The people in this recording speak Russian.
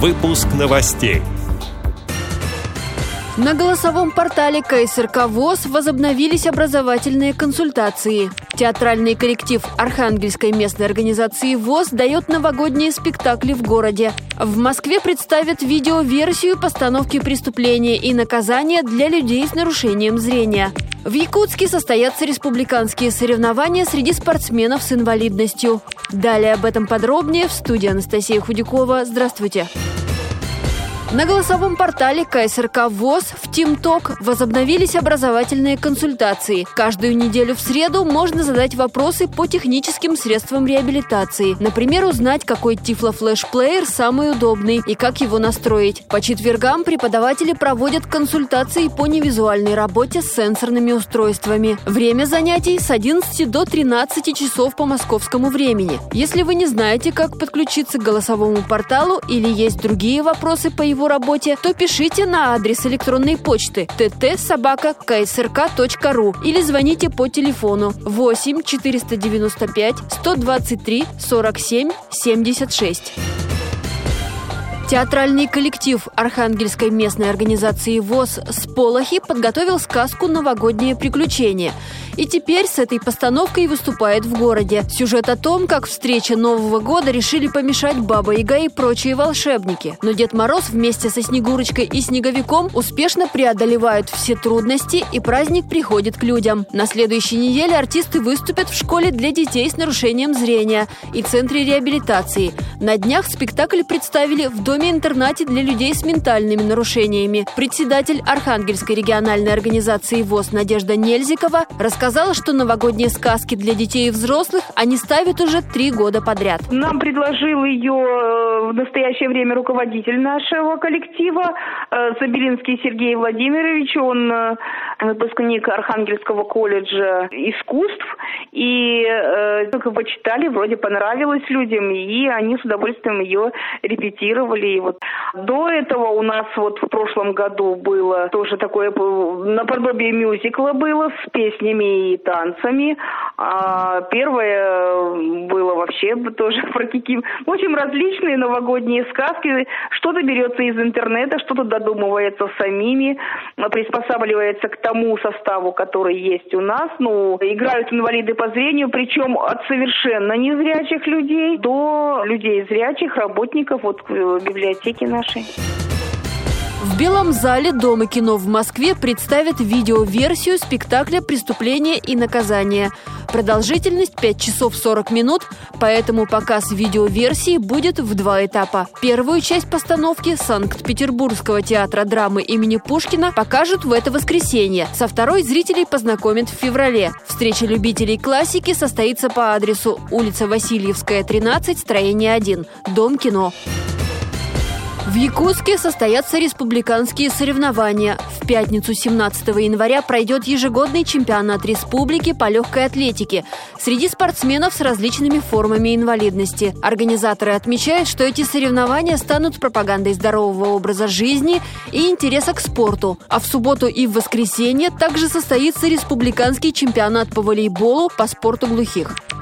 Выпуск новостей. На голосовом портале КСРК ВОЗ возобновились образовательные консультации. Театральный коллектив Архангельской местной организации ВОЗ дает новогодние спектакли в городе. В Москве представят видеоверсию постановки преступления и наказания для людей с нарушением зрения. В Якутске состоятся республиканские соревнования среди спортсменов с инвалидностью. Далее об этом подробнее в студии Анастасия Худякова. Здравствуйте. На голосовом портале КСРК ВОЗ в ТимТок возобновились образовательные консультации. Каждую неделю в среду можно задать вопросы по техническим средствам реабилитации. Например, узнать, какой тифлофлеш-плеер самый удобный и как его настроить. По четвергам преподаватели проводят консультации по невизуальной работе с сенсорными устройствами. Время занятий с 11 до 13 часов по московскому времени. Если вы не знаете, как подключиться к голосовому порталу или есть другие вопросы по его его работе, то пишите на адрес электронной почты tt.собака.ksrk.ру или звоните по телефону 8 495 123 47 76. Театральный коллектив Архангельской местной организации ВОЗ «Сполохи» подготовил сказку «Новогоднее приключение». И теперь с этой постановкой выступает в городе. Сюжет о том, как встреча Нового года решили помешать Баба Яга и прочие волшебники. Но Дед Мороз вместе со Снегурочкой и Снеговиком успешно преодолевают все трудности, и праздник приходит к людям. На следующей неделе артисты выступят в школе для детей с нарушением зрения и центре реабилитации. На днях спектакль представили в доме-интернате для людей с ментальными нарушениями. Председатель Архангельской региональной организации ВОЗ Надежда Нельзикова рассказала, рассказала, что новогодние сказки для детей и взрослых они ставят уже три года подряд. Нам предложил ее э, в настоящее время руководитель нашего коллектива э, Забелинский Сергей Владимирович. Он э, выпускник Архангельского колледжа искусств. И только почитали, вроде понравилось людям, и они с удовольствием ее репетировали. И вот до этого у нас вот в прошлом году было тоже такое наподобие мюзикла было с песнями и танцами. А первое было вообще тоже про какие... В общем, различные новогодние сказки. Что-то берется из интернета, что-то додумывается самими, приспосабливается к тому составу, который есть у нас. Ну, играют инвалиды по зрению, причем от совершенно незрячих людей до людей зрячих, работников вот э, библиотеки нашей. В Белом зале Дома кино в Москве представят видеоверсию спектакля «Преступление и наказание». Продолжительность 5 часов 40 минут, поэтому показ видеоверсии будет в два этапа. Первую часть постановки Санкт-Петербургского театра драмы имени Пушкина покажут в это воскресенье. Со второй зрителей познакомят в феврале. Встреча любителей классики состоится по адресу улица Васильевская, 13, строение 1, Дом кино. В Якутске состоятся республиканские соревнования. В пятницу 17 января пройдет ежегодный чемпионат республики по легкой атлетике среди спортсменов с различными формами инвалидности. Организаторы отмечают, что эти соревнования станут пропагандой здорового образа жизни и интереса к спорту. А в субботу и в воскресенье также состоится республиканский чемпионат по волейболу по спорту глухих.